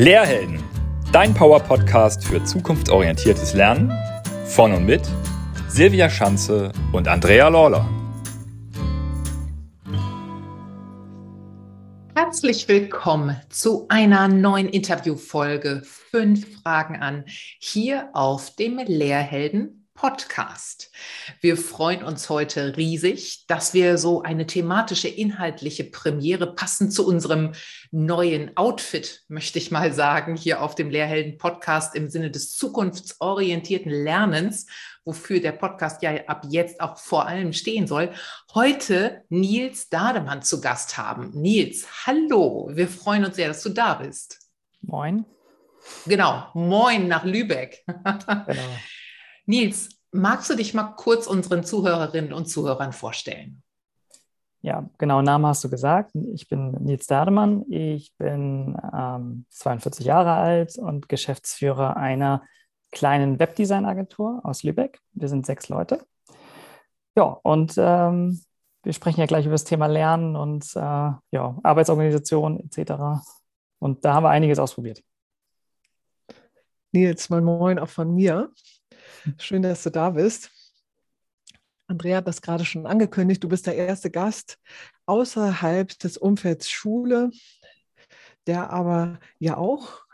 Lehrhelden, dein Power-Podcast für zukunftsorientiertes Lernen. Von und mit Silvia Schanze und Andrea Lawler. Herzlich willkommen zu einer neuen Interviewfolge. Fünf Fragen an hier auf dem Lehrhelden Podcast. Wir freuen uns heute riesig, dass wir so eine thematische, inhaltliche Premiere passend zu unserem neuen Outfit, möchte ich mal sagen, hier auf dem Lehrhelden Podcast im Sinne des zukunftsorientierten Lernens, wofür der Podcast ja ab jetzt auch vor allem stehen soll, heute Nils Dademann zu Gast haben. Nils, hallo, wir freuen uns sehr, dass du da bist. Moin. Genau, moin nach Lübeck. Genau. Nils, magst du dich mal kurz unseren Zuhörerinnen und Zuhörern vorstellen? Ja, genau, Name hast du gesagt. Ich bin Nils Dademann. Ich bin ähm, 42 Jahre alt und Geschäftsführer einer kleinen Webdesign-Agentur aus Lübeck. Wir sind sechs Leute. Ja, und ähm, wir sprechen ja gleich über das Thema Lernen und äh, ja, Arbeitsorganisation etc. Und da haben wir einiges ausprobiert. Nils, moin moin auch von mir. Schön, dass du da bist. Andrea hat das gerade schon angekündigt. Du bist der erste Gast außerhalb des Umfelds Schule, der aber ja auch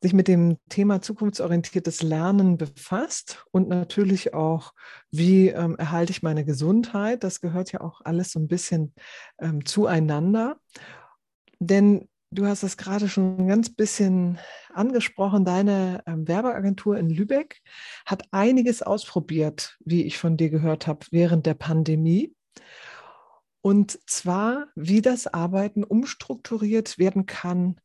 sich mit dem Thema zukunftsorientiertes Lernen befasst und natürlich auch, wie ähm, erhalte ich meine Gesundheit. Das gehört ja auch alles so ein bisschen ähm, zueinander. Denn Du hast es gerade schon ein ganz bisschen angesprochen. Deine ähm, Werbeagentur in Lübeck hat einiges ausprobiert, wie ich von dir gehört habe, während der Pandemie. Und zwar, wie das Arbeiten umstrukturiert werden kann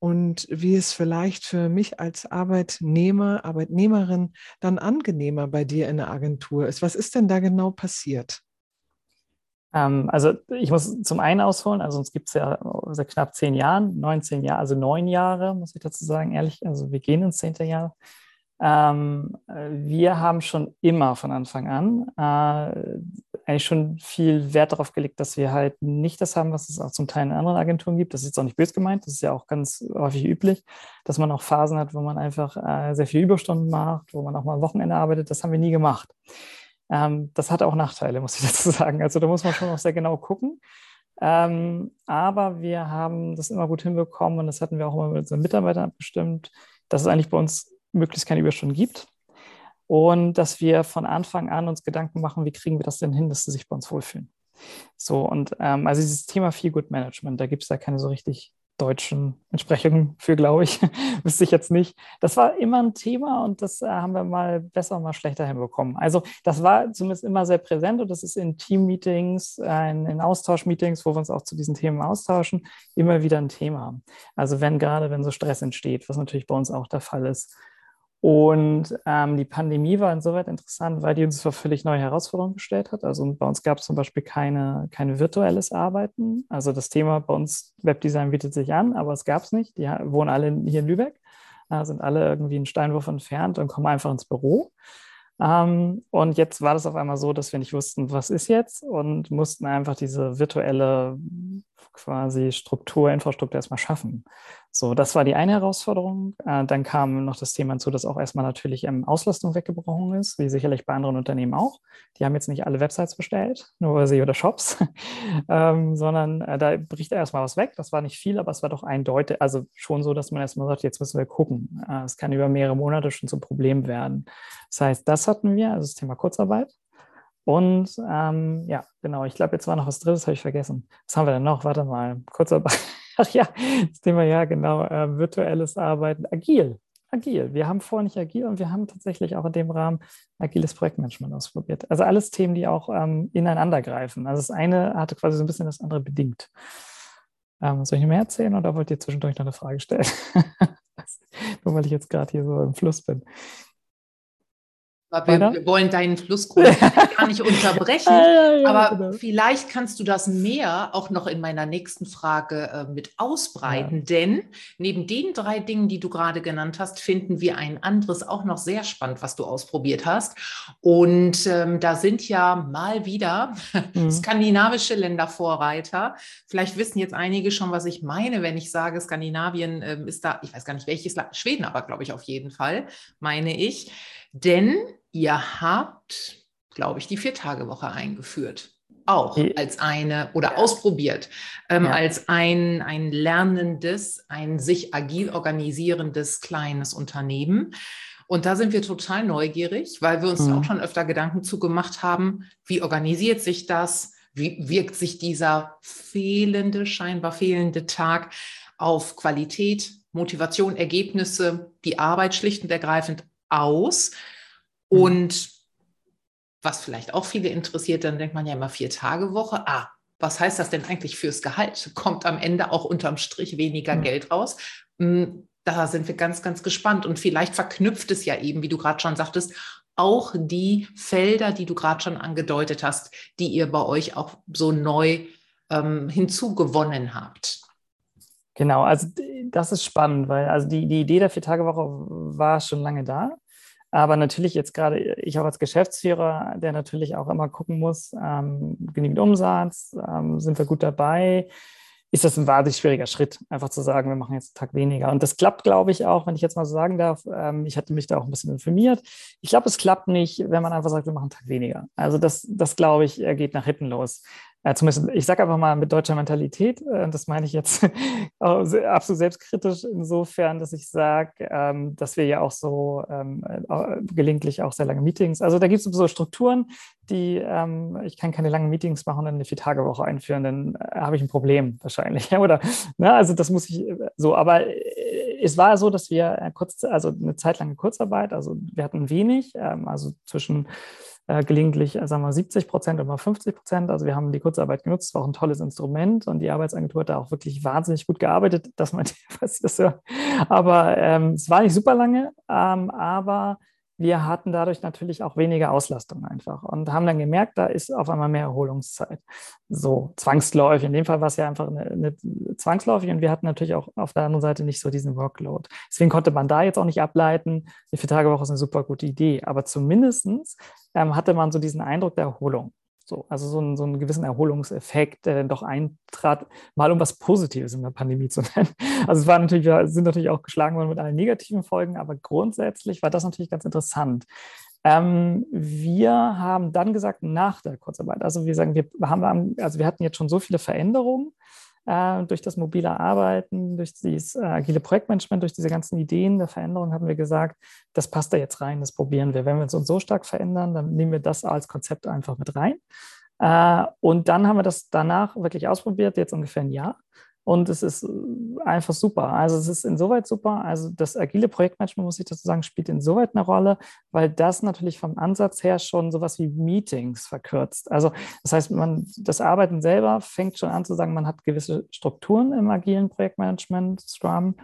und wie es vielleicht für mich als Arbeitnehmer, Arbeitnehmerin dann angenehmer bei dir in der Agentur ist. Was ist denn da genau passiert? Ähm, also ich muss zum einen ausholen, also uns gibt es ja seit knapp zehn Jahren, 19 Jahre, also neun Jahre, muss ich dazu sagen, ehrlich, also wir gehen ins zehnte Jahr. Ähm, wir haben schon immer von Anfang an äh, eigentlich schon viel Wert darauf gelegt, dass wir halt nicht das haben, was es auch zum Teil in anderen Agenturen gibt. Das ist jetzt auch nicht böse gemeint, das ist ja auch ganz häufig üblich, dass man auch Phasen hat, wo man einfach äh, sehr viel Überstunden macht, wo man auch mal am Wochenende arbeitet. Das haben wir nie gemacht. Ähm, das hat auch Nachteile, muss ich dazu sagen. Also da muss man schon auch sehr genau gucken. Ähm, aber wir haben das immer gut hinbekommen und das hatten wir auch immer mit unseren Mitarbeitern abgestimmt, dass es eigentlich bei uns möglichst keine Überstunden gibt und dass wir von Anfang an uns Gedanken machen, wie kriegen wir das denn hin, dass sie sich bei uns wohlfühlen. So, und ähm, also dieses Thema Feel Good Management, da gibt es da keine so richtig deutschen Entsprechungen für, glaube ich. Wüsste ich jetzt nicht. Das war immer ein Thema und das äh, haben wir mal besser mal schlechter hinbekommen. Also das war zumindest immer sehr präsent und das ist in Team-Meetings, äh, in Austausch-Meetings, wo wir uns auch zu diesen Themen austauschen, immer wieder ein Thema. Also wenn gerade, wenn so Stress entsteht, was natürlich bei uns auch der Fall ist, und ähm, die Pandemie war insoweit interessant, weil die uns vor völlig neue Herausforderungen gestellt hat. Also bei uns gab es zum Beispiel keine, keine virtuelles Arbeiten. Also das Thema bei uns Webdesign bietet sich an, aber es gab es nicht. Die wohnen alle hier in Lübeck, äh, sind alle irgendwie einen Steinwurf entfernt und kommen einfach ins Büro. Ähm, und jetzt war das auf einmal so, dass wir nicht wussten, was ist jetzt und mussten einfach diese virtuelle quasi Struktur, Infrastruktur erstmal schaffen. So, das war die eine Herausforderung. Äh, dann kam noch das Thema hinzu, dass auch erstmal natürlich ähm, Auslastung weggebrochen ist, wie sicherlich bei anderen Unternehmen auch. Die haben jetzt nicht alle Websites bestellt, nur sie oder Shops, ähm, sondern äh, da bricht erstmal was weg. Das war nicht viel, aber es war doch eindeutig, also schon so, dass man erstmal sagt, jetzt müssen wir gucken. Äh, es kann über mehrere Monate schon zum Problem werden. Das heißt, das hatten wir, also das Thema Kurzarbeit. Und ähm, ja, genau, ich glaube, jetzt war noch was Drittes, habe ich vergessen. Was haben wir denn noch? Warte mal, Kurzarbeit. Ach ja, das Thema, ja, genau, äh, virtuelles Arbeiten, agil. Agil. Wir haben vorher nicht agil und wir haben tatsächlich auch in dem Rahmen agiles Projektmanagement ausprobiert. Also alles Themen, die auch ähm, ineinander greifen. Also das eine hatte quasi so ein bisschen das andere bedingt. Ähm, soll ich mehr erzählen oder wollt ihr zwischendurch noch eine Frage stellen? Nur weil ich jetzt gerade hier so im Fluss bin. Wir, wir, wollen deinen Flusskurs gar nicht unterbrechen, ja, ja, aber genau. vielleicht kannst du das mehr auch noch in meiner nächsten Frage äh, mit ausbreiten, ja. denn neben den drei Dingen, die du gerade genannt hast, finden wir ein anderes auch noch sehr spannend, was du ausprobiert hast. Und ähm, da sind ja mal wieder mhm. skandinavische Länder Vorreiter. Vielleicht wissen jetzt einige schon, was ich meine, wenn ich sage, Skandinavien äh, ist da, ich weiß gar nicht welches Land, Schweden aber, glaube ich, auf jeden Fall, meine ich. Denn ihr habt, glaube ich, die Vier-Tage-Woche eingeführt. Auch als eine oder ausprobiert, ähm, ja. als ein, ein lernendes, ein sich agil organisierendes kleines Unternehmen. Und da sind wir total neugierig, weil wir uns mhm. auch schon öfter Gedanken zugemacht haben, wie organisiert sich das? Wie wirkt sich dieser fehlende, scheinbar fehlende Tag auf Qualität, Motivation, Ergebnisse, die Arbeit schlicht und ergreifend aus? Mhm. Und was vielleicht auch viele interessiert, dann denkt man ja immer vier Tage Woche. Ah, was heißt das denn eigentlich fürs Gehalt? Kommt am Ende auch unterm Strich weniger mhm. Geld raus? Hm, da sind wir ganz, ganz gespannt. Und vielleicht verknüpft es ja eben, wie du gerade schon sagtest, auch die Felder, die du gerade schon angedeutet hast, die ihr bei euch auch so neu ähm, hinzugewonnen habt. Genau, also das ist spannend, weil also die, die Idee der Vier-Tage-Woche war schon lange da. Aber natürlich jetzt gerade, ich auch als Geschäftsführer, der natürlich auch immer gucken muss, ähm, genügend Umsatz, ähm, sind wir gut dabei, ist das ein wahnsinnig schwieriger Schritt, einfach zu sagen, wir machen jetzt einen Tag weniger. Und das klappt, glaube ich, auch, wenn ich jetzt mal so sagen darf. Ähm, ich hatte mich da auch ein bisschen informiert. Ich glaube, es klappt nicht, wenn man einfach sagt, wir machen einen Tag weniger. Also das, das glaube ich, geht nach hinten los äh, zumindest, ich sage einfach mal mit deutscher Mentalität, äh, das meine ich jetzt absolut selbstkritisch insofern, dass ich sage, ähm, dass wir ja auch so ähm, äh, gelegentlich auch sehr lange Meetings, also da gibt es so Strukturen, die, ähm, ich kann keine langen Meetings machen und eine Vier-Tage-Woche einführen, dann äh, habe ich ein Problem wahrscheinlich, oder, ne, also das muss ich äh, so, aber äh, es war so, dass wir kurz, also eine Zeit lange Kurzarbeit, also wir hatten wenig, ähm, also zwischen äh, gelegentlich, äh, sagen wir 70 Prozent oder 50 Prozent. Also wir haben die Kurzarbeit genutzt, war auch ein tolles Instrument und die Arbeitsagentur hat da auch wirklich wahnsinnig gut gearbeitet, dass man das hört. Aber ähm, es war nicht super lange, ähm, aber wir hatten dadurch natürlich auch weniger Auslastung einfach und haben dann gemerkt, da ist auf einmal mehr Erholungszeit. So zwangsläufig. In dem Fall war es ja einfach eine, eine zwangsläufig und wir hatten natürlich auch auf der anderen Seite nicht so diesen Workload. Deswegen konnte man da jetzt auch nicht ableiten, die Vier-Tage-Woche ist eine super gute Idee. Aber zumindest ähm, hatte man so diesen Eindruck der Erholung. So, also so, ein, so einen gewissen Erholungseffekt, der dann doch eintrat, mal um was Positives in der Pandemie zu nennen. Also es war natürlich, wir sind natürlich auch geschlagen worden mit allen negativen Folgen, aber grundsätzlich war das natürlich ganz interessant. Ähm, wir haben dann gesagt, nach der Kurzarbeit, also wir sagen, wir haben, also wir hatten jetzt schon so viele Veränderungen, äh, durch das mobile Arbeiten, durch dieses äh, agile Projektmanagement, durch diese ganzen Ideen der Veränderung haben wir gesagt, das passt da jetzt rein, das probieren wir. Wenn wir uns so stark verändern, dann nehmen wir das als Konzept einfach mit rein. Äh, und dann haben wir das danach wirklich ausprobiert, jetzt ungefähr ein Jahr. Und es ist äh, einfach super. Also es ist insoweit super. Also das agile Projektmanagement, muss ich dazu sagen, spielt insoweit eine Rolle, weil das natürlich vom Ansatz her schon sowas wie Meetings verkürzt. Also das heißt, man, das Arbeiten selber fängt schon an zu sagen, man hat gewisse Strukturen im agilen Projektmanagement, Scrum,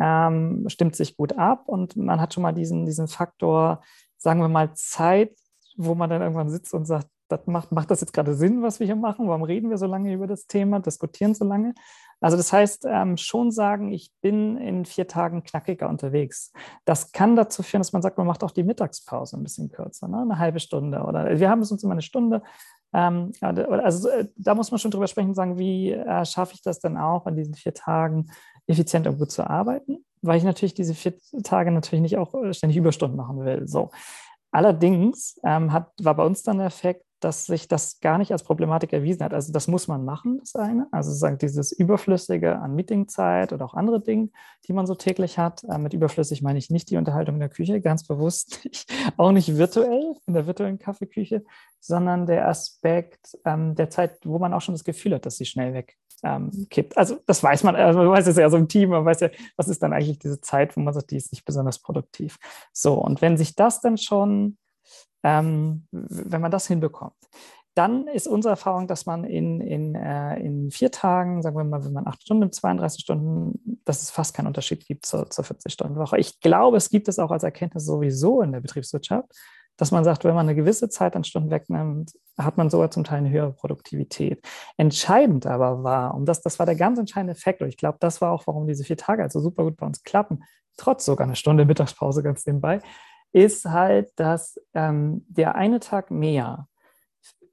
ähm, stimmt sich gut ab und man hat schon mal diesen, diesen Faktor, sagen wir mal, Zeit, wo man dann irgendwann sitzt und sagt, das macht, macht das jetzt gerade Sinn, was wir hier machen? Warum reden wir so lange über das Thema, diskutieren so lange? Also das heißt, ähm, schon sagen, ich bin in vier Tagen knackiger unterwegs. Das kann dazu führen, dass man sagt, man macht auch die Mittagspause ein bisschen kürzer, ne? eine halbe Stunde. Oder wir haben es uns immer eine Stunde. Ähm, also äh, da muss man schon drüber sprechen sagen, wie äh, schaffe ich das denn auch, an diesen vier Tagen effizient und gut zu arbeiten? Weil ich natürlich diese vier Tage natürlich nicht auch äh, ständig Überstunden machen will. So. Allerdings ähm, hat, war bei uns dann der Effekt, dass sich das gar nicht als Problematik erwiesen hat. Also das muss man machen, das eine. Also sozusagen dieses Überflüssige an Meetingzeit oder auch andere Dinge, die man so täglich hat. Äh, mit überflüssig meine ich nicht die Unterhaltung in der Küche, ganz bewusst nicht. Auch nicht virtuell, in der virtuellen Kaffeeküche, sondern der Aspekt ähm, der Zeit, wo man auch schon das Gefühl hat, dass sie schnell weg ähm. Also das weiß man, also man weiß es ja so im Team, man weiß ja, was ist dann eigentlich diese Zeit, wo man sagt, die ist nicht besonders produktiv. So, und wenn sich das dann schon ähm, wenn man das hinbekommt. Dann ist unsere Erfahrung, dass man in, in, äh, in vier Tagen, sagen wir mal, wenn man acht Stunden, 32 Stunden, dass es fast keinen Unterschied gibt zur, zur 40-Stunden-Woche. Ich glaube, es gibt es auch als Erkenntnis sowieso in der Betriebswirtschaft, dass man sagt, wenn man eine gewisse Zeit an Stunden wegnimmt, hat man sogar zum Teil eine höhere Produktivität. Entscheidend aber war, und das, das war der ganz entscheidende Faktor, ich glaube, das war auch, warum diese vier Tage also super gut bei uns klappen, trotz sogar einer Stunde Mittagspause ganz nebenbei, ist halt, dass ähm, der eine Tag mehr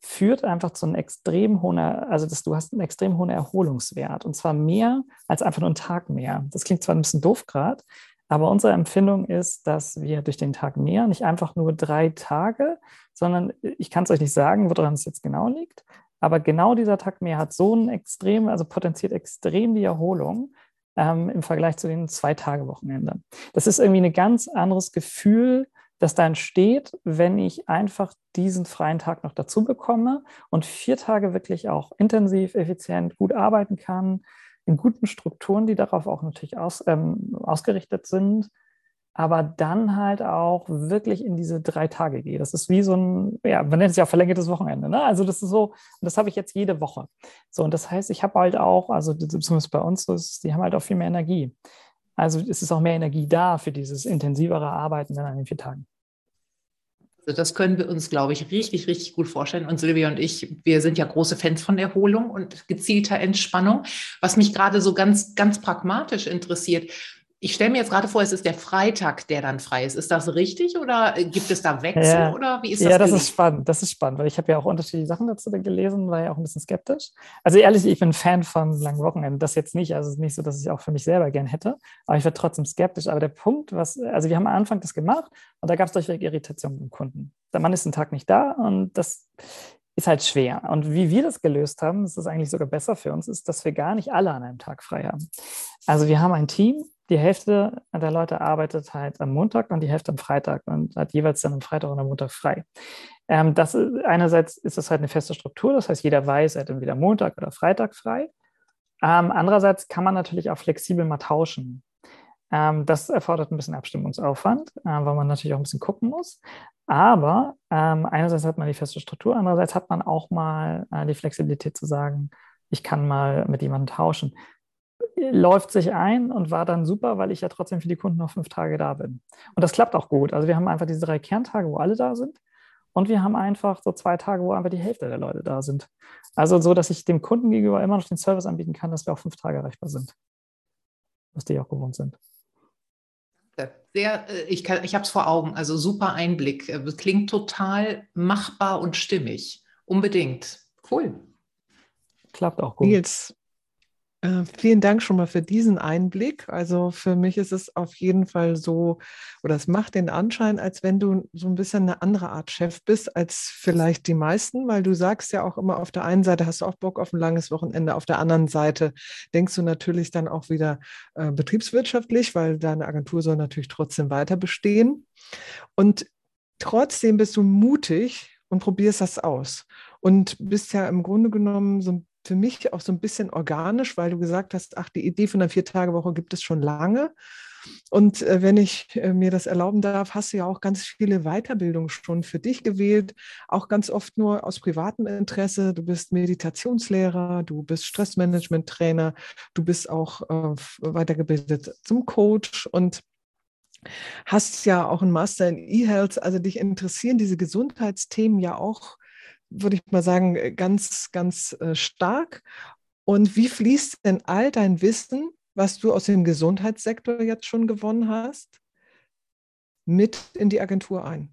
führt einfach zu einem extrem hohen, also dass du hast einen extrem hohen Erholungswert und zwar mehr als einfach nur einen Tag mehr. Das klingt zwar ein bisschen doof gerade, aber unsere Empfindung ist, dass wir durch den Tag mehr nicht einfach nur drei Tage, sondern ich kann es euch nicht sagen, woran es jetzt genau liegt, aber genau dieser Tag mehr hat so einen extrem, also potenziert extrem die Erholung ähm, im Vergleich zu den zwei Tage Wochenenden. Das ist irgendwie ein ganz anderes Gefühl, das da entsteht, wenn ich einfach diesen freien Tag noch dazu bekomme und vier Tage wirklich auch intensiv, effizient, gut arbeiten kann, in guten Strukturen, die darauf auch natürlich aus, ähm, ausgerichtet sind, aber dann halt auch wirklich in diese drei Tage gehe. Das ist wie so ein, ja, man nennt es ja verlängertes Wochenende. Ne? Also das ist so, das habe ich jetzt jede Woche. So, und das heißt, ich habe halt auch, also zumindest bei uns, die haben halt auch viel mehr Energie. Also es ist auch mehr Energie da für dieses intensivere Arbeiten dann an den vier Tagen. Also das können wir uns, glaube ich, richtig, richtig gut vorstellen. Und Silvia und ich, wir sind ja große Fans von Erholung und gezielter Entspannung. Was mich gerade so ganz, ganz pragmatisch interessiert, ich stelle mir jetzt gerade vor, es ist der Freitag, der dann frei ist. Ist das richtig oder äh, gibt es da Wechsel ja. oder wie ist das? Ja, das ist spannend. Das ist spannend, weil ich habe ja auch unterschiedliche Sachen dazu gelesen, war ja auch ein bisschen skeptisch. Also ehrlich, ich bin Fan von langen Wochenenden. Das jetzt nicht. Also es ist nicht so, dass ich auch für mich selber gern hätte, aber ich werde trotzdem skeptisch. Aber der Punkt, was, also wir haben am Anfang das gemacht und da gab es durchweg Irritationen beim Kunden. Der Mann ist einen Tag nicht da und das ist halt schwer. Und wie wir das gelöst haben, das ist eigentlich sogar besser für uns, ist, dass wir gar nicht alle an einem Tag frei haben. Also wir haben ein Team, die Hälfte der Leute arbeitet halt am Montag und die Hälfte am Freitag und hat jeweils dann am Freitag und am Montag frei. Ähm, das ist, einerseits ist das halt eine feste Struktur, das heißt, jeder weiß, er hat entweder Montag oder Freitag frei. Ähm, andererseits kann man natürlich auch flexibel mal tauschen. Ähm, das erfordert ein bisschen Abstimmungsaufwand, äh, weil man natürlich auch ein bisschen gucken muss. Aber ähm, einerseits hat man die feste Struktur, andererseits hat man auch mal äh, die Flexibilität zu sagen, ich kann mal mit jemandem tauschen läuft sich ein und war dann super, weil ich ja trotzdem für die Kunden noch fünf Tage da bin. Und das klappt auch gut. Also wir haben einfach diese drei Kerntage, wo alle da sind. Und wir haben einfach so zwei Tage, wo einfach die Hälfte der Leute da sind. Also so, dass ich dem Kunden gegenüber immer noch den Service anbieten kann, dass wir auch fünf Tage erreichbar sind. Was die auch gewohnt sind. Sehr, äh, ich, ich habe es vor Augen, also super Einblick. Äh, klingt total machbar und stimmig. Unbedingt. Cool. Klappt auch gut. Nils, äh, vielen Dank schon mal für diesen Einblick. Also für mich ist es auf jeden Fall so, oder es macht den Anschein, als wenn du so ein bisschen eine andere Art Chef bist als vielleicht die meisten, weil du sagst ja auch immer, auf der einen Seite hast du auch Bock auf ein langes Wochenende, auf der anderen Seite denkst du natürlich dann auch wieder äh, betriebswirtschaftlich, weil deine Agentur soll natürlich trotzdem weiter bestehen. Und trotzdem bist du mutig und probierst das aus und bist ja im Grunde genommen so ein für mich auch so ein bisschen organisch, weil du gesagt hast, ach, die Idee von einer Vier-Tage-Woche gibt es schon lange. Und äh, wenn ich äh, mir das erlauben darf, hast du ja auch ganz viele Weiterbildungen schon für dich gewählt, auch ganz oft nur aus privatem Interesse. Du bist Meditationslehrer, du bist Stressmanagement-Trainer, du bist auch äh, weitergebildet zum Coach und hast ja auch einen Master in E-Health. Also dich interessieren diese Gesundheitsthemen ja auch würde ich mal sagen, äh, ganz, ganz äh, stark. Und wie fließt denn all dein Wissen, was du aus dem Gesundheitssektor jetzt schon gewonnen hast, mit in die Agentur ein?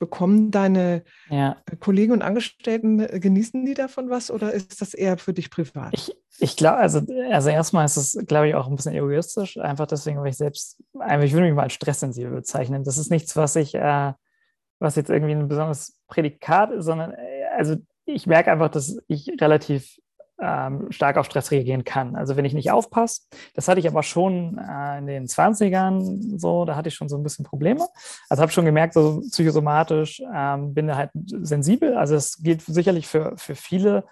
Bekommen deine ja. Äh, Kollegen und Angestellten, genießen die davon was oder ist das eher für dich privat? Ich, ich glaube, also, also erstmal ist es, glaube ich, auch ein bisschen egoistisch, einfach deswegen, weil ich selbst, einfach, ich würde mich mal als stresssensibel bezeichnen. Das ist nichts, was ich, äh, was jetzt irgendwie ein besonderes Prädikat ist, sondern also ich merke einfach, dass ich relativ ähm, stark auf Stress reagieren kann. Also wenn ich nicht aufpasse, das hatte ich aber schon äh, in den 20ern so, da hatte ich schon so ein bisschen Probleme. Also habe schon gemerkt, so psychosomatisch ähm, bin da halt sensibel. Also es gilt sicherlich für, für viele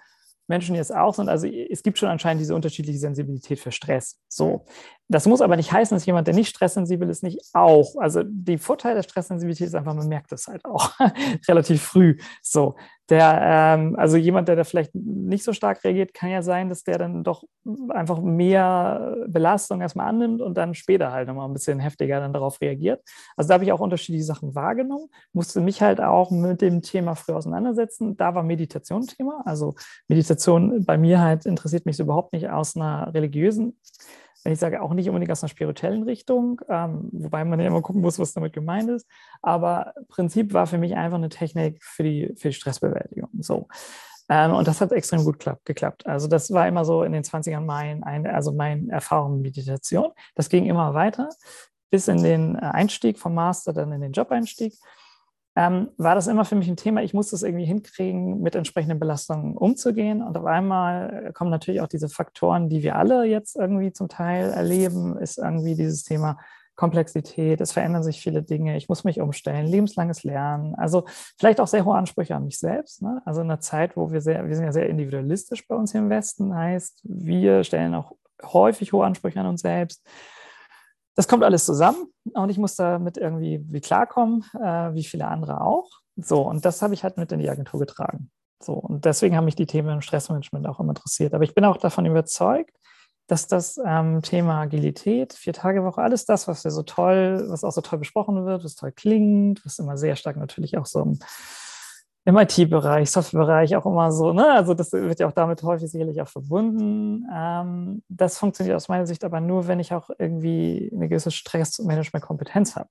Menschen jetzt auch sind. Also es gibt schon anscheinend diese unterschiedliche Sensibilität für Stress. So. Das muss aber nicht heißen, dass jemand, der nicht stresssensibel ist, nicht auch. Also die Vorteil der Stresssensibilität ist einfach, man merkt es halt auch relativ früh. So. Der, ähm, also jemand, der da vielleicht nicht so stark reagiert, kann ja sein, dass der dann doch einfach mehr Belastung erstmal annimmt und dann später halt nochmal ein bisschen heftiger dann darauf reagiert. Also da habe ich auch unterschiedliche Sachen wahrgenommen, musste mich halt auch mit dem Thema früh auseinandersetzen. Da war Meditation Thema. Also Meditation bei mir halt interessiert mich überhaupt nicht aus einer religiösen ich sage, auch nicht unbedingt aus einer spirituellen Richtung, ähm, wobei man ja immer gucken muss, was damit gemeint ist. Aber Prinzip war für mich einfach eine Technik für die, für die Stressbewältigung. So. Ähm, und das hat extrem gut geklappt. Also das war immer so in den 20ern mein, ein, also meine Erfahrung mit Meditation. Das ging immer weiter bis in den Einstieg vom Master, dann in den Job-Einstieg ähm, war das immer für mich ein Thema. Ich musste es irgendwie hinkriegen, mit entsprechenden Belastungen umzugehen. Und auf einmal kommen natürlich auch diese Faktoren, die wir alle jetzt irgendwie zum Teil erleben, ist irgendwie dieses Thema Komplexität, es verändern sich viele Dinge, ich muss mich umstellen, lebenslanges Lernen, also vielleicht auch sehr hohe Ansprüche an mich selbst. Ne? Also in einer Zeit, wo wir sehr, wir sind ja sehr individualistisch bei uns hier im Westen, heißt, wir stellen auch häufig hohe Ansprüche an uns selbst das kommt alles zusammen und ich muss damit irgendwie wie klarkommen, äh, wie viele andere auch. So, und das habe ich halt mit in die Agentur getragen. So, und deswegen haben mich die Themen im Stressmanagement auch immer interessiert. Aber ich bin auch davon überzeugt, dass das ähm, Thema Agilität, Vier-Tage-Woche, alles das, was ja so toll, was auch so toll besprochen wird, was toll klingt, was immer sehr stark natürlich auch so im im IT-Bereich, Softwarebereich auch immer so, ne? Also das wird ja auch damit häufig sicherlich auch verbunden. Ähm, das funktioniert aus meiner Sicht aber nur, wenn ich auch irgendwie eine gewisse Stressmanagement-Kompetenz habe.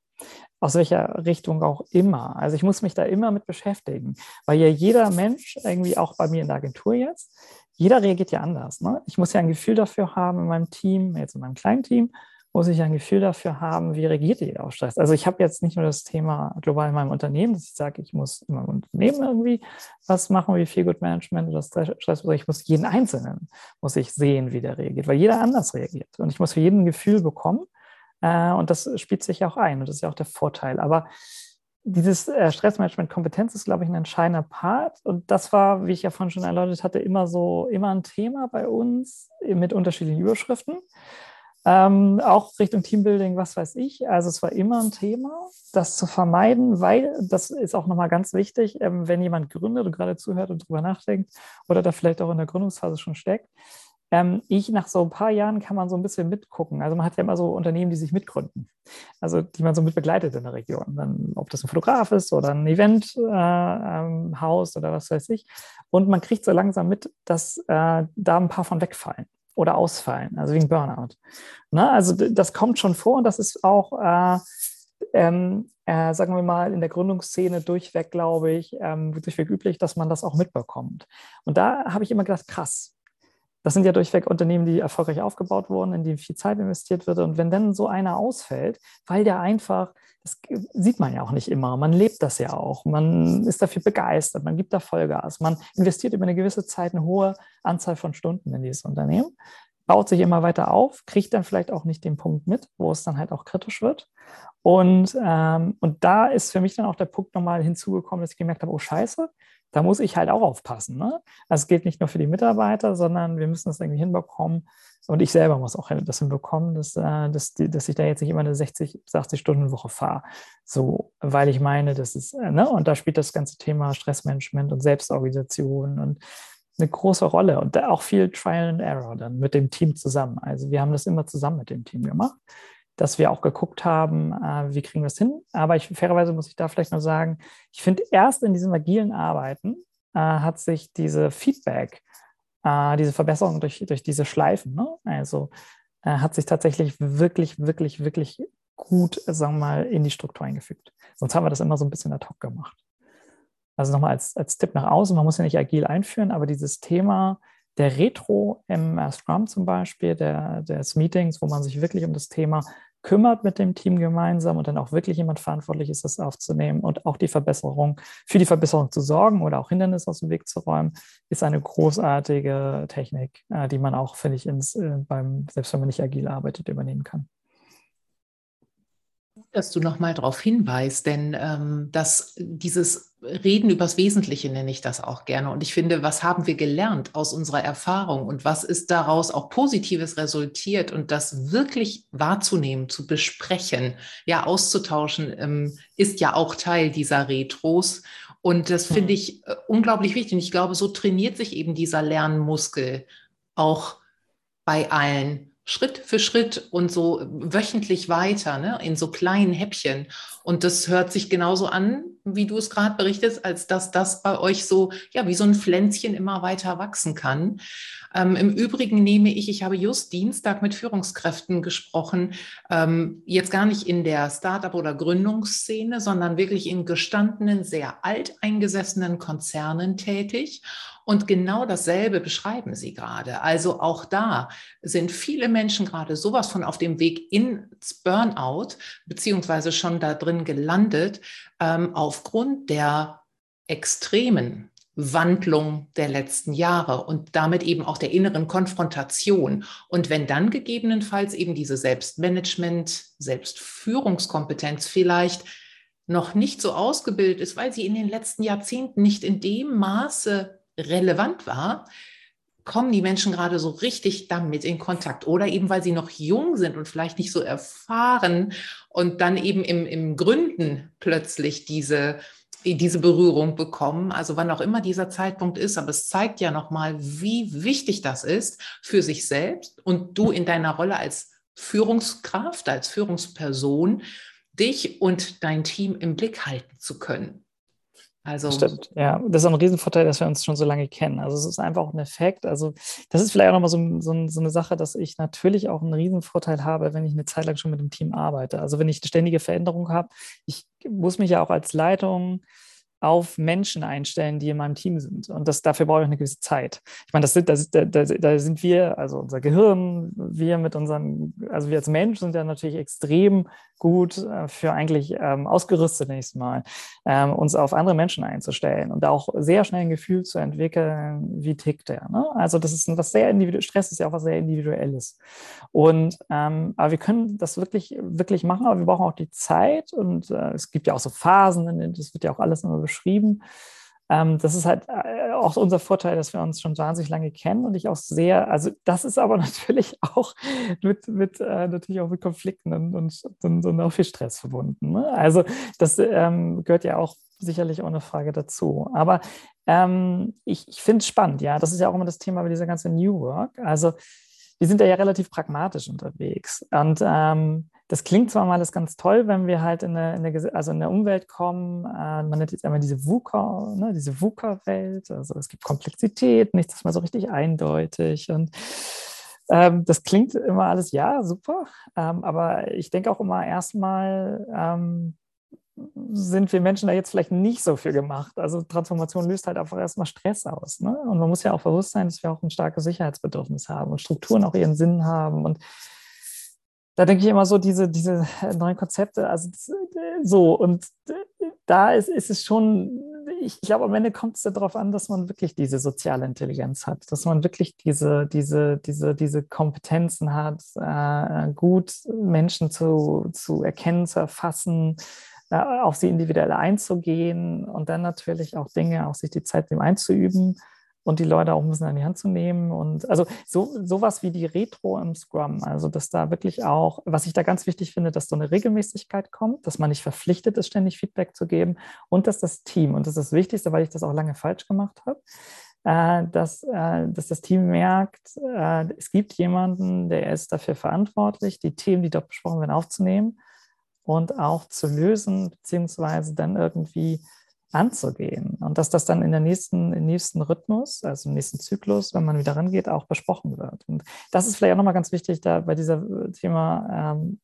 Aus welcher Richtung auch immer. Also ich muss mich da immer mit beschäftigen, weil ja jeder Mensch, irgendwie auch bei mir in der Agentur jetzt, jeder reagiert ja anders. Ne? Ich muss ja ein Gefühl dafür haben in meinem Team, jetzt in meinem kleinen Team, muss ich ein Gefühl dafür haben, wie reagiert ihr auf Stress. Also ich habe jetzt nicht nur das Thema global in meinem Unternehmen, dass ich sage, ich muss in meinem Unternehmen irgendwie was machen, wie Feel Good Management oder Stress, ich muss jeden Einzelnen, muss ich sehen, wie der reagiert, weil jeder anders reagiert. Und ich muss für jeden ein Gefühl bekommen äh, und das spielt sich auch ein und das ist ja auch der Vorteil. Aber dieses äh, Stressmanagement-Kompetenz ist, glaube ich, ein entscheidender Part. Und das war, wie ich ja vorhin schon erläutert hatte, immer so, immer ein Thema bei uns mit unterschiedlichen Überschriften. Ähm, auch Richtung Teambuilding, was weiß ich. Also es war immer ein Thema, das zu vermeiden, weil das ist auch nochmal ganz wichtig, ähm, wenn jemand gründet und gerade zuhört und drüber nachdenkt oder da vielleicht auch in der Gründungsphase schon steckt. Ähm, ich nach so ein paar Jahren kann man so ein bisschen mitgucken. Also man hat ja immer so Unternehmen, die sich mitgründen, also die man so mit begleitet in der Region. Dann, ob das ein Fotograf ist oder ein Eventhaus äh, oder was weiß ich. Und man kriegt so langsam mit, dass äh, da ein paar von wegfallen oder ausfallen, also wegen Burnout. Ne? Also das kommt schon vor und das ist auch, äh, ähm, äh, sagen wir mal, in der Gründungsszene durchweg, glaube ich, ähm, durchweg üblich, dass man das auch mitbekommt. Und da habe ich immer gedacht, krass, das sind ja durchweg Unternehmen, die erfolgreich aufgebaut wurden, in die viel Zeit investiert wird. Und wenn dann so einer ausfällt, weil der einfach, das sieht man ja auch nicht immer, man lebt das ja auch, man ist dafür begeistert, man gibt da Vollgas, man investiert über eine gewisse Zeit eine hohe Anzahl von Stunden in dieses Unternehmen, baut sich immer weiter auf, kriegt dann vielleicht auch nicht den Punkt mit, wo es dann halt auch kritisch wird. Und, ähm, und da ist für mich dann auch der Punkt nochmal hinzugekommen, dass ich gemerkt habe, oh scheiße, da muss ich halt auch aufpassen. Ne? Also gilt nicht nur für die Mitarbeiter, sondern wir müssen das irgendwie hinbekommen. Und ich selber muss auch das hinbekommen, dass, äh, dass, dass ich da jetzt nicht immer eine 60, 80 Stunden Woche fahre. So, weil ich meine, das ist, äh, ne? und da spielt das ganze Thema Stressmanagement und Selbstorganisation und eine große Rolle und auch viel Trial and Error dann mit dem Team zusammen. Also wir haben das immer zusammen mit dem Team gemacht dass wir auch geguckt haben, äh, wie kriegen wir es hin. Aber ich, fairerweise muss ich da vielleicht noch sagen, ich finde, erst in diesem agilen Arbeiten äh, hat sich diese Feedback, äh, diese Verbesserung durch, durch diese Schleifen, ne? also äh, hat sich tatsächlich wirklich, wirklich, wirklich gut, sagen wir mal, in die Struktur eingefügt. Sonst haben wir das immer so ein bisschen ad hoc gemacht. Also nochmal als, als Tipp nach außen, man muss ja nicht agil einführen, aber dieses Thema der Retro im Scrum zum Beispiel, der, des Meetings, wo man sich wirklich um das Thema kümmert mit dem Team gemeinsam und dann auch wirklich jemand verantwortlich ist, das aufzunehmen und auch die Verbesserung, für die Verbesserung zu sorgen oder auch Hindernisse aus dem Weg zu räumen, ist eine großartige Technik, äh, die man auch, finde ich, ins, äh, beim, selbst wenn man nicht agil arbeitet, übernehmen kann dass du nochmal darauf hinweist, denn ähm, dass dieses Reden übers Wesentliche nenne ich das auch gerne. Und ich finde, was haben wir gelernt aus unserer Erfahrung und was ist daraus auch Positives resultiert und das wirklich wahrzunehmen, zu besprechen, ja, auszutauschen, ähm, ist ja auch Teil dieser Retros Und das finde mhm. ich äh, unglaublich wichtig. Und ich glaube, so trainiert sich eben dieser Lernmuskel auch bei allen. Schritt für Schritt und so wöchentlich weiter, ne, in so kleinen Häppchen. Und das hört sich genauso an, wie du es gerade berichtest, als dass das bei euch so, ja, wie so ein Pflänzchen immer weiter wachsen kann. Ähm, Im Übrigen nehme ich, ich habe just Dienstag mit Führungskräften gesprochen, ähm, jetzt gar nicht in der Startup- oder Gründungsszene, sondern wirklich in gestandenen, sehr alteingesessenen Konzernen tätig. Und genau dasselbe beschreiben Sie gerade. Also auch da sind viele Menschen gerade sowas von auf dem Weg ins Burnout, beziehungsweise schon da drin gelandet, ähm, aufgrund der extremen Wandlung der letzten Jahre und damit eben auch der inneren Konfrontation. Und wenn dann gegebenenfalls eben diese Selbstmanagement, Selbstführungskompetenz vielleicht noch nicht so ausgebildet ist, weil sie in den letzten Jahrzehnten nicht in dem Maße relevant war, kommen die Menschen gerade so richtig damit in Kontakt. Oder eben, weil sie noch jung sind und vielleicht nicht so erfahren und dann eben im, im Gründen plötzlich diese, diese Berührung bekommen. Also wann auch immer dieser Zeitpunkt ist. Aber es zeigt ja nochmal, wie wichtig das ist für sich selbst und du in deiner Rolle als Führungskraft, als Führungsperson, dich und dein Team im Blick halten zu können. Also Stimmt, ja. Das ist ein Riesenvorteil, dass wir uns schon so lange kennen. Also es ist einfach auch ein Effekt. Also das ist vielleicht auch nochmal so, so, so eine Sache, dass ich natürlich auch einen Riesenvorteil habe, wenn ich eine Zeit lang schon mit dem Team arbeite. Also wenn ich eine ständige Veränderung habe, ich muss mich ja auch als Leitung auf Menschen einstellen, die in meinem Team sind. Und das, dafür brauche ich eine gewisse Zeit. Ich meine, das sind, das, da, da sind wir, also unser Gehirn, wir mit unseren, also wir als Mensch sind ja natürlich extrem gut äh, für eigentlich ähm, ausgerüstet, nächstes Mal, ähm, uns auf andere Menschen einzustellen und auch sehr schnell ein Gefühl zu entwickeln, wie tickt der. Ne? Also das ist was sehr individuelles, Stress ist ja auch was sehr Individuelles. Und ähm, aber wir können das wirklich, wirklich machen, aber wir brauchen auch die Zeit und äh, es gibt ja auch so Phasen, das wird ja auch alles immer beschrieben. Ähm, das ist halt äh, auch unser Vorteil, dass wir uns schon wahnsinnig lange kennen und ich auch sehr, also das ist aber natürlich auch mit, mit äh, natürlich auch mit Konflikten und, und, und, auch viel Stress verbunden. Ne? Also das ähm, gehört ja auch sicherlich ohne Frage dazu. Aber ähm, ich, ich finde es spannend, ja. Das ist ja auch immer das Thema bei dieser ganzen New Work. Also wir sind da ja relativ pragmatisch unterwegs. Und ähm, das klingt zwar mal alles ganz toll, wenn wir halt in eine, in eine also in eine Umwelt kommen, äh, man nennt jetzt einmal diese VUCA, ne, diese VUCA-Welt, also es gibt Komplexität, nichts ist mal so richtig eindeutig. Und ähm, das klingt immer alles, ja, super, ähm, aber ich denke auch immer erstmal, ähm, sind wir Menschen da jetzt vielleicht nicht so viel gemacht. Also Transformation löst halt einfach erstmal Stress aus. Ne? Und man muss ja auch bewusst sein, dass wir auch ein starkes Sicherheitsbedürfnis haben und Strukturen auch ihren Sinn haben und da denke ich immer so, diese, diese neuen Konzepte, also so, und da ist, ist es schon, ich glaube, am Ende kommt es darauf an, dass man wirklich diese soziale Intelligenz hat, dass man wirklich diese, diese, diese, diese Kompetenzen hat, äh, gut Menschen zu, zu erkennen, zu erfassen, äh, auf sie individuell einzugehen und dann natürlich auch Dinge, auch sich die Zeit dem einzuüben und die Leute auch ein bisschen an die Hand zu nehmen. Und also so, sowas wie die Retro im Scrum, also dass da wirklich auch, was ich da ganz wichtig finde, dass so eine Regelmäßigkeit kommt, dass man nicht verpflichtet ist, ständig Feedback zu geben und dass das Team, und das ist das Wichtigste, weil ich das auch lange falsch gemacht habe, äh, dass, äh, dass das Team merkt, es gibt jemanden, der ist dafür verantwortlich, die Themen, die dort besprochen werden, aufzunehmen und auch zu lösen, beziehungsweise dann irgendwie anzugehen und dass das dann in der nächsten, im nächsten Rhythmus, also im nächsten Zyklus, wenn man wieder rangeht, auch besprochen wird. Und das ist vielleicht auch nochmal ganz wichtig da bei diesem Thema, ähm,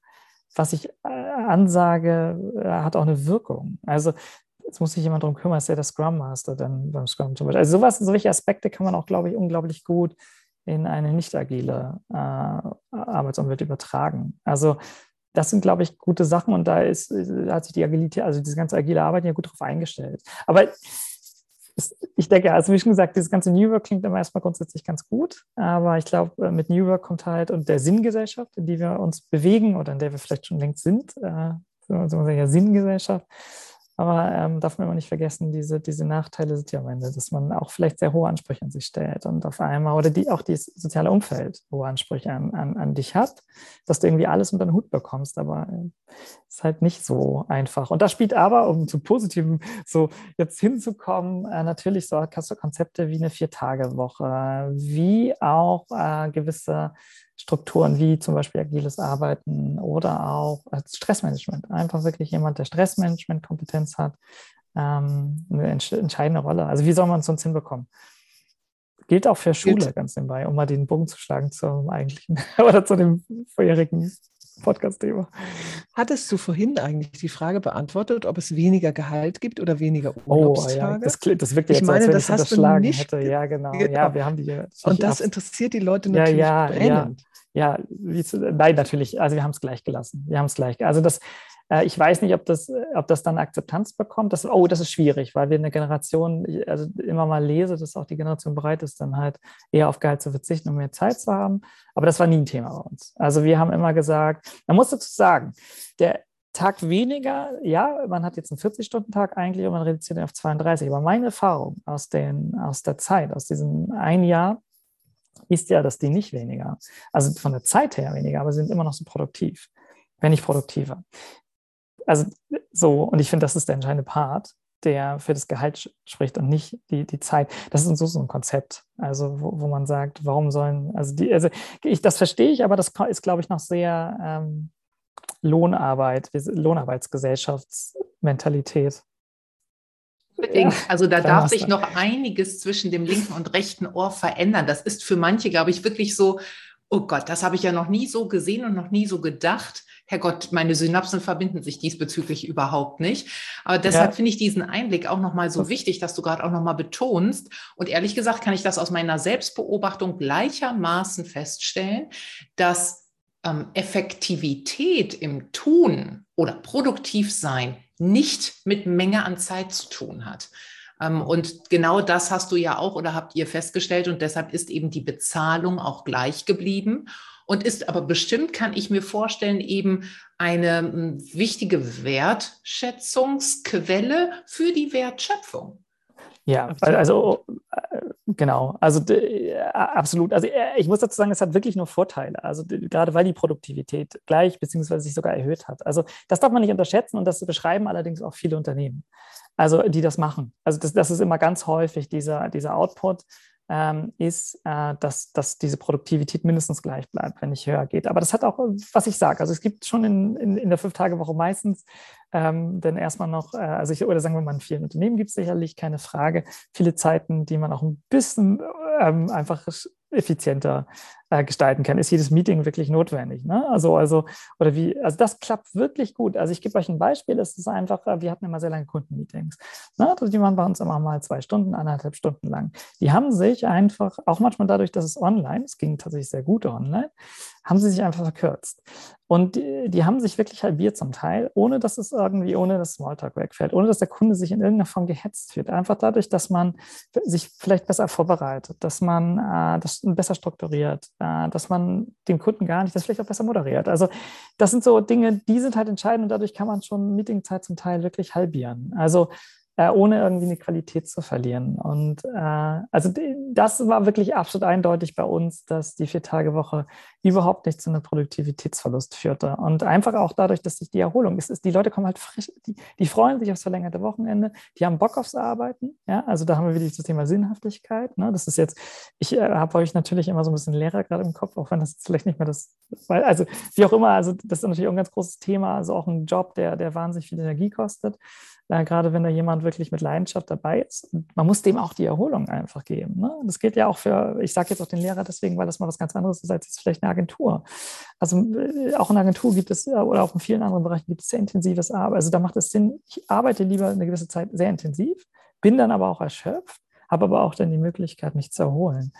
was ich äh, ansage, äh, hat auch eine Wirkung. Also jetzt muss sich jemand darum kümmern, ist ja der Scrum Master dann beim Scrum zum Beispiel. Also sowas, solche Aspekte kann man auch, glaube ich, unglaublich gut in eine nicht agile äh, Arbeitsumwelt übertragen. Also das sind, glaube ich, gute Sachen und da ist, hat sich die Agilität, also diese ganze agile Arbeit ja gut darauf eingestellt. Aber ich denke, also wie schon gesagt, dieses ganze New Work klingt immer erstmal grundsätzlich ganz gut, aber ich glaube, äh, mit New Work kommt halt und der Sinngesellschaft, in die wir uns bewegen oder in der wir vielleicht schon längst sind, äh, so ja Sinngesellschaft, Aber ähm, darf man immer nicht vergessen, diese, diese Nachteile sind ja am Ende, dass man auch vielleicht sehr hohe Ansprüche an sich stellt und auf einmal, oder die, auch das soziale Umfeld hohe Ansprüche an, an, an dich hat, dass du irgendwie alles unter den Hut bekommst. Aber äh, ist halt nicht so einfach. Und da spielt aber, um zu Positiven so jetzt hinzukommen, äh, natürlich so Konzepte wie eine Vier-Tage-Woche, wie auch äh, gewisse Strukturen wie zum Beispiel agiles Arbeiten oder auch Stressmanagement. Einfach wirklich jemand, der Stressmanagement-Kompetenz hat, ähm, eine entscheidende Rolle. Also wie soll man es sonst hinbekommen? Gilt auch für Schule Gilt. ganz nebenbei, um mal den Bogen zu schlagen zum eigentlichen oder zu dem vorherigen Podcast-Thema. Hattest du vorhin eigentlich die Frage beantwortet, ob es weniger Gehalt gibt oder weniger Urlaubstage? Oh, ja, das, das wirkt jetzt, ich meine, als das hast du nicht hätte. Ja, genau. genau. Ja, wir haben die. Und das interessiert die Leute natürlich ja, ja, brennend. Ja, nein, natürlich. Also wir haben es gleich gelassen. Wir haben es gleich. Also das, äh, ich weiß nicht, ob das, ob das dann Akzeptanz bekommt. Das, oh, das ist schwierig, weil wir eine Generation, also immer mal lese, dass auch die Generation bereit ist, dann halt eher auf Gehalt zu verzichten, um mehr Zeit zu haben. Aber das war nie ein Thema bei uns. Also wir haben immer gesagt, man muss dazu sagen, der Tag weniger, ja, man hat jetzt einen 40-Stunden-Tag eigentlich und man reduziert ihn auf 32. Aber meine Erfahrung aus, den, aus der Zeit, aus diesem ein Jahr, ist ja, dass die nicht weniger, also von der Zeit her weniger, aber sie sind immer noch so produktiv, wenn nicht produktiver. Also so, und ich finde, das ist der entscheidende Part, der für das Gehalt spricht und nicht die, die Zeit. Das ist so, so ein Konzept, also wo, wo man sagt, warum sollen, also die, also ich, das verstehe ich, aber das ist, glaube ich, noch sehr ähm, Lohnarbeit, Lohnarbeitsgesellschaftsmentalität. Unbedingt. Also da darf sich noch einiges zwischen dem linken und rechten Ohr verändern. Das ist für manche, glaube ich, wirklich so, oh Gott, das habe ich ja noch nie so gesehen und noch nie so gedacht. Herrgott, meine Synapsen verbinden sich diesbezüglich überhaupt nicht. Aber deshalb ja. finde ich diesen Einblick auch nochmal so wichtig, dass du gerade auch nochmal betonst. Und ehrlich gesagt kann ich das aus meiner Selbstbeobachtung gleichermaßen feststellen, dass ähm, Effektivität im Tun oder produktiv sein nicht mit Menge an Zeit zu tun hat. Ähm, und genau das hast du ja auch oder habt ihr festgestellt und deshalb ist eben die Bezahlung auch gleich geblieben und ist aber bestimmt, kann ich mir vorstellen, eben eine wichtige Wertschätzungsquelle für die Wertschöpfung. Ja, also äh, genau, also absolut. Also äh, ich muss dazu sagen, es hat wirklich nur Vorteile. Also gerade weil die Produktivität gleich beziehungsweise sich sogar erhöht hat. Also das darf man nicht unterschätzen und das beschreiben allerdings auch viele Unternehmen, also die das machen. Also das, das ist immer ganz häufig dieser, dieser Output ähm, ist, äh, dass, dass diese Produktivität mindestens gleich bleibt, wenn nicht höher geht. Aber das hat auch, was ich sage, also es gibt schon in, in, in der Fünf-Tage-Woche meistens ähm, dann erstmal noch, äh, also ich, oder sagen wir mal, in vielen Unternehmen gibt es sicherlich keine Frage, viele Zeiten, die man auch ein bisschen ähm, einfach effizienter äh, gestalten kann. Ist jedes Meeting wirklich notwendig? Ne? Also, also, oder wie, also das klappt wirklich gut. Also ich gebe euch ein Beispiel, es ist einfach, äh, wir hatten immer sehr lange Kundenmeetings. Ne? Also die waren bei uns immer mal zwei Stunden, anderthalb Stunden lang. Die haben sich einfach, auch manchmal dadurch, dass es online, es ging tatsächlich sehr gut online, haben sie sich einfach verkürzt. Und die, die, haben sich wirklich halbiert zum Teil, ohne dass es irgendwie, ohne dass Smalltalk wegfällt, ohne dass der Kunde sich in irgendeiner Form gehetzt wird. Einfach dadurch, dass man sich vielleicht besser vorbereitet, dass man äh, das besser strukturiert, dass man dem Kunden gar nicht, das vielleicht auch besser moderiert. Also das sind so Dinge, die sind halt entscheidend und dadurch kann man schon Meetingzeit zum Teil wirklich halbieren. Also äh, ohne irgendwie eine Qualität zu verlieren. Und äh, also das war wirklich absolut eindeutig bei uns, dass die Vier-Tage-Woche überhaupt nicht zu einem Produktivitätsverlust führte. Und einfach auch dadurch, dass sich die Erholung ist, ist die Leute kommen halt frisch, die, die, freuen sich aufs verlängerte Wochenende, die haben Bock aufs Arbeiten. Ja, also da haben wir wirklich das Thema Sinnhaftigkeit. Ne? Das ist jetzt, ich äh, habe euch natürlich immer so ein bisschen Lehrer gerade im Kopf, auch wenn das vielleicht nicht mehr das, weil, also wie auch immer, also das ist natürlich auch ein ganz großes Thema, also auch ein Job, der, der wahnsinnig viel Energie kostet äh, gerade wenn da jemand wirklich mit Leidenschaft dabei ist. Und man muss dem auch die Erholung einfach geben. Ne? Das gilt ja auch für, ich sage jetzt auch den Lehrer deswegen, weil das mal was ganz anderes ist als jetzt vielleicht eine Agentur. Also äh, auch in einer Agentur gibt es, oder auch in vielen anderen Bereichen gibt es sehr intensives Arbeiten. Also da macht es Sinn, ich arbeite lieber eine gewisse Zeit sehr intensiv, bin dann aber auch erschöpft, habe aber auch dann die Möglichkeit, mich zu erholen.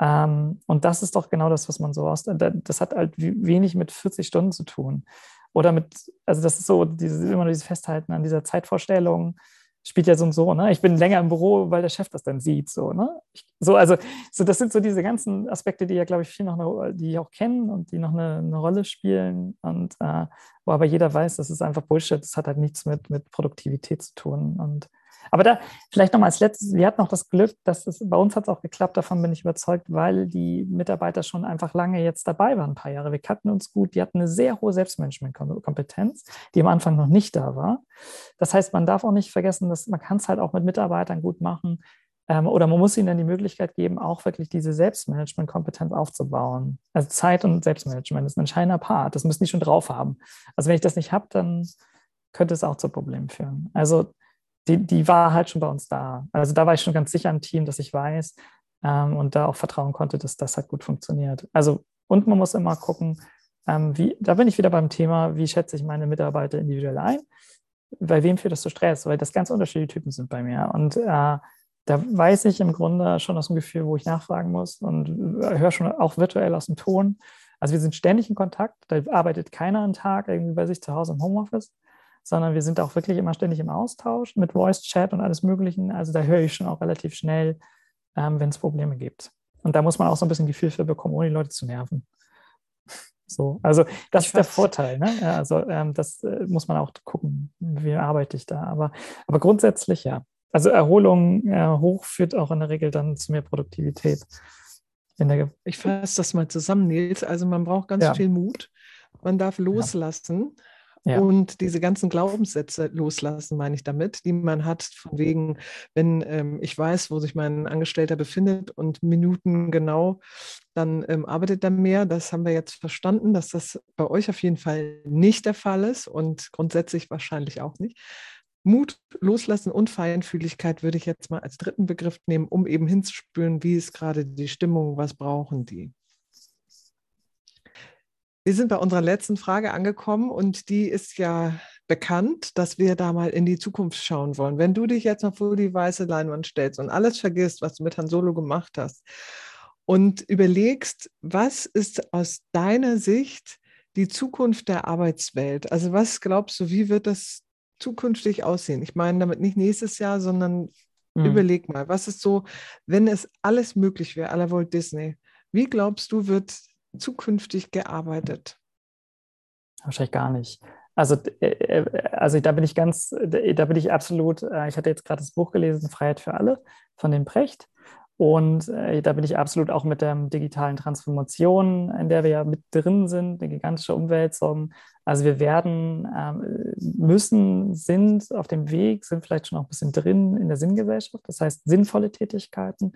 Ähm, und das ist doch genau das, was man so aus, das hat halt wenig mit 40 Stunden zu tun. Oder mit, also das ist so, dieses, immer nur dieses Festhalten an dieser Zeitvorstellung. Spielt ja so und so, ne? Ich bin länger im Büro, weil der Chef das dann sieht, so, ne? Ich, so, also, so, das sind so diese ganzen Aspekte, die ja, glaube ich, viel noch eine, die auch kennen und die noch eine, eine Rolle spielen und äh, wo aber jeder weiß, das ist einfach Bullshit, das hat halt nichts mit, mit Produktivität zu tun und aber da vielleicht noch mal als letztes, wir hatten noch das Glück, dass es bei uns hat es auch geklappt, davon bin ich überzeugt, weil die Mitarbeiter schon einfach lange jetzt dabei waren, ein paar Jahre. Wir kannten uns gut, die hatten eine sehr hohe Selbstmanagement-Kompetenz, die am Anfang noch nicht da war. Das heißt, man darf auch nicht vergessen, dass man kann es halt auch mit Mitarbeitern gut machen, ähm, oder man muss ihnen dann die Möglichkeit geben, auch wirklich diese Selbstmanagement-Kompetenz aufzubauen. Also Zeit und Selbstmanagement ist ein entscheidender Part. Das müssen die schon drauf haben. Also wenn ich das nicht habe, dann könnte es auch zu Problemen führen. Also die, die war halt schon bei uns da. Also da war ich schon ganz sicher im Team, dass ich weiß ähm, und da auch vertrauen konnte, dass das halt gut funktioniert. Also, und man muss immer gucken, ähm, wie, da bin ich wieder beim Thema, wie schätze ich meine Mitarbeiter individuell ein? Bei wem führt das zu Stress? Weil das ganz unterschiedliche Typen sind bei mir. Und äh, da weiß ich im Grunde schon aus dem Gefühl, wo ich nachfragen muss und höre schon auch virtuell aus dem Ton. Also wir sind ständig in Kontakt, da arbeitet keiner einen Tag irgendwie bei sich zu Hause im Homeoffice sondern wir sind auch wirklich immer ständig im Austausch mit Voice Chat und alles Mögliche. Also da höre ich schon auch relativ schnell, ähm, wenn es Probleme gibt. Und da muss man auch so ein bisschen Gefühl für bekommen, ohne die Leute zu nerven. So, also das ich ist der Vorteil. Ne? Ja, also ähm, das äh, muss man auch gucken, wie arbeite ich da. Aber, aber grundsätzlich ja. Also Erholung äh, hoch führt auch in der Regel dann zu mehr Produktivität. ich fasse das mal zusammen, Nils. Also man braucht ganz ja. viel Mut. Man darf loslassen. Ja. Ja. Und diese ganzen Glaubenssätze loslassen, meine ich damit, die man hat, von wegen, wenn ähm, ich weiß, wo sich mein Angestellter befindet und Minuten genau, dann ähm, arbeitet er mehr. Das haben wir jetzt verstanden, dass das bei euch auf jeden Fall nicht der Fall ist und grundsätzlich wahrscheinlich auch nicht. Mut, Loslassen und Feinfühligkeit würde ich jetzt mal als dritten Begriff nehmen, um eben hinzuspüren, wie ist gerade die Stimmung, was brauchen die. Wir sind bei unserer letzten Frage angekommen und die ist ja bekannt, dass wir da mal in die Zukunft schauen wollen. Wenn du dich jetzt mal vor die weiße Leinwand stellst und alles vergisst, was du mit Han Solo gemacht hast und überlegst, was ist aus deiner Sicht die Zukunft der Arbeitswelt? Also was glaubst du, wie wird das zukünftig aussehen? Ich meine damit nicht nächstes Jahr, sondern mhm. überleg mal, was ist so, wenn es alles möglich wäre, aller Walt Disney, wie glaubst du, wird zukünftig gearbeitet? Wahrscheinlich gar nicht. Also, äh, äh, also da bin ich ganz, da bin ich absolut, äh, ich hatte jetzt gerade das Buch gelesen, Freiheit für alle von dem Brecht. Und da bin ich absolut auch mit der digitalen Transformation, in der wir ja mit drin sind, eine gigantische Umwälzung. Also wir werden, ähm, müssen, sind auf dem Weg, sind vielleicht schon auch ein bisschen drin in der Sinngesellschaft. Das heißt, sinnvolle Tätigkeiten,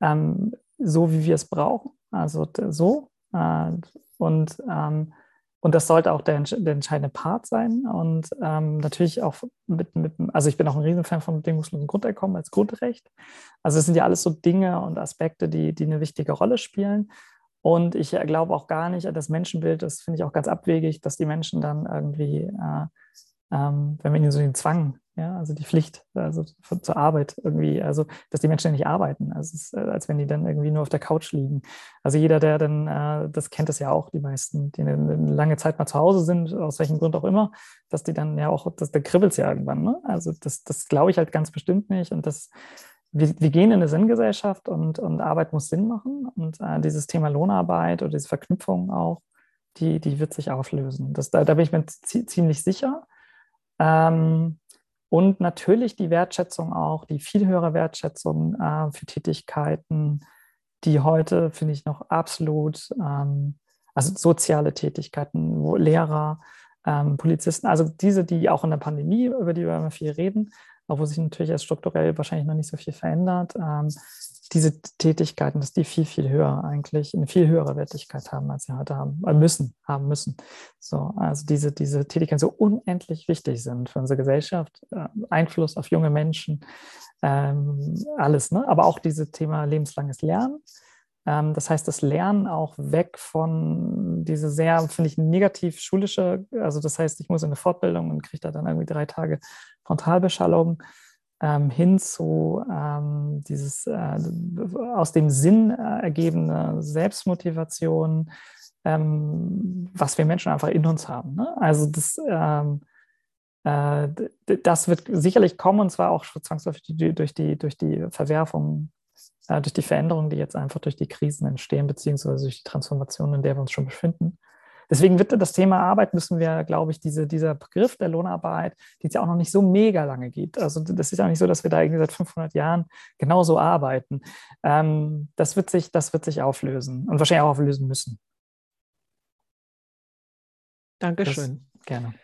ähm, so wie wir es brauchen. Also so, und, ähm, und das sollte auch der, der entscheidende Part sein. Und ähm, natürlich auch mit, mit, also ich bin auch ein Riesenfan von bedingungslosen Grundeinkommen als Grundrecht. Also es sind ja alles so Dinge und Aspekte, die, die eine wichtige Rolle spielen. Und ich glaube auch gar nicht, das Menschenbild, das finde ich auch ganz abwegig, dass die Menschen dann irgendwie, äh, ähm, wenn man ihnen so den Zwang ja, also die Pflicht, also zur Arbeit irgendwie, also dass die Menschen nicht arbeiten, also ist, äh, als wenn die dann irgendwie nur auf der Couch liegen. Also jeder, der dann, äh, das kennt es ja auch, die meisten, die eine, eine, lange Zeit mal zu Hause sind, aus welchem Grund auch immer, dass die dann ja auch, das, da kribbelt es ja irgendwann. Ne? Also das, das glaube ich halt ganz bestimmt nicht. Und das, wir, wir gehen in eine Sinngesellschaft und, und Arbeit muss Sinn machen. Und äh, dieses Thema Lohnarbeit oder diese Verknüpfung auch, die, die wird sich auflösen. Das, da, da bin ich mir ziemlich sicher. Ähm, und natürlich die Wertschätzung auch, die viel höhere Wertschätzung äh, für Tätigkeiten, die heute, finde ich, noch absolut, ähm, also soziale Tätigkeiten, wo Lehrer, ähm, Polizisten, also diese, die auch in der Pandemie, über die wir immer viel reden, obwohl sich natürlich erst strukturell wahrscheinlich noch nicht so viel verändert, ähm, diese Tätigkeiten, dass die viel, viel höher eigentlich, eine viel höhere Wertigkeit haben, als sie heute haben, äh, müssen, haben müssen. So, also diese, diese Tätigkeiten so unendlich wichtig sind für unsere Gesellschaft, äh, Einfluss auf junge Menschen, ähm, alles, ne? aber auch dieses Thema lebenslanges Lernen. Ähm, das heißt, das Lernen auch weg von diese sehr, finde ich, negativ schulische, also das heißt, ich muss in eine Fortbildung und kriege da dann irgendwie drei Tage Frontalbeschallung ähm, hin zu ähm, dieses äh, aus dem Sinn äh, ergebende Selbstmotivation, ähm, was wir Menschen einfach in uns haben. Ne? Also das, ähm, äh, das wird sicherlich kommen und zwar auch zwangsläufig durch die, durch die Verwerfung, äh, durch die Veränderungen, die jetzt einfach durch die Krisen entstehen, beziehungsweise durch die Transformation, in der wir uns schon befinden. Deswegen wird das Thema Arbeit, müssen wir, glaube ich, diese, dieser Begriff der Lohnarbeit, die es ja auch noch nicht so mega lange gibt. Also das ist ja nicht so, dass wir da irgendwie seit 500 Jahren genauso arbeiten. Ähm, das, wird sich, das wird sich auflösen und wahrscheinlich auch auflösen müssen. Dankeschön. Das, gerne.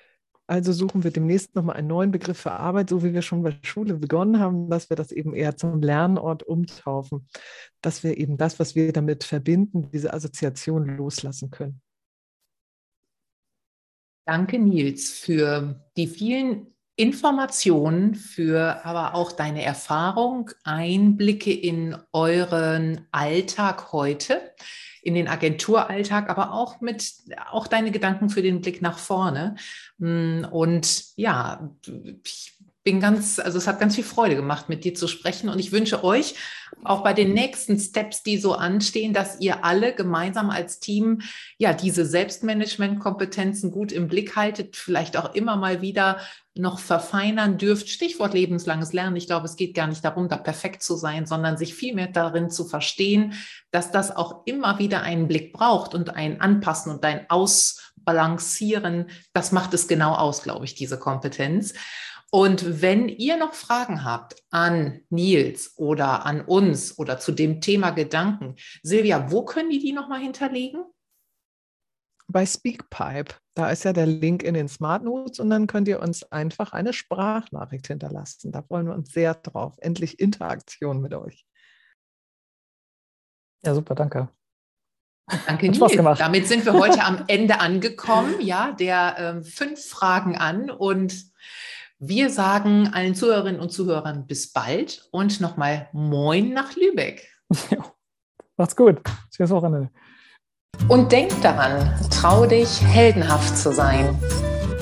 Also suchen wir demnächst nochmal einen neuen Begriff für Arbeit, so wie wir schon bei Schule begonnen haben, dass wir das eben eher zum Lernort umtaufen, dass wir eben das, was wir damit verbinden, diese Assoziation loslassen können. Danke, Nils, für die vielen Informationen, für aber auch deine Erfahrung, Einblicke in euren Alltag heute, in den Agenturalltag, aber auch mit auch deine Gedanken für den Blick nach vorne. Und ja, ich bin ganz, also es hat ganz viel Freude gemacht, mit dir zu sprechen. Und ich wünsche euch auch bei den nächsten Steps, die so anstehen, dass ihr alle gemeinsam als Team ja diese Selbstmanagement-Kompetenzen gut im Blick haltet, vielleicht auch immer mal wieder noch verfeinern dürft. Stichwort lebenslanges Lernen. Ich glaube, es geht gar nicht darum, da perfekt zu sein, sondern sich vielmehr darin zu verstehen, dass das auch immer wieder einen Blick braucht und ein Anpassen und ein Ausbalancieren. Das macht es genau aus, glaube ich, diese Kompetenz. Und wenn ihr noch Fragen habt an Nils oder an uns oder zu dem Thema Gedanken, Silvia, wo können die die nochmal hinterlegen? Bei Speakpipe. Da ist ja der Link in den Smart Notes und dann könnt ihr uns einfach eine Sprachnachricht hinterlassen. Da freuen wir uns sehr drauf. Endlich Interaktion mit euch. Ja, super, danke. Danke, Nils. Damit sind wir heute am Ende angekommen, ja, der äh, fünf Fragen an und wir sagen allen Zuhörerinnen und Zuhörern bis bald und nochmal Moin nach Lübeck. Ja, macht's gut. Schönes Wochenende. Und denk daran, trau dich, heldenhaft zu sein.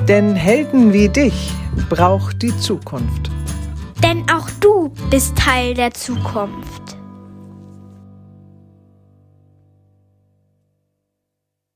Denn Helden wie dich braucht die Zukunft. Denn auch du bist Teil der Zukunft.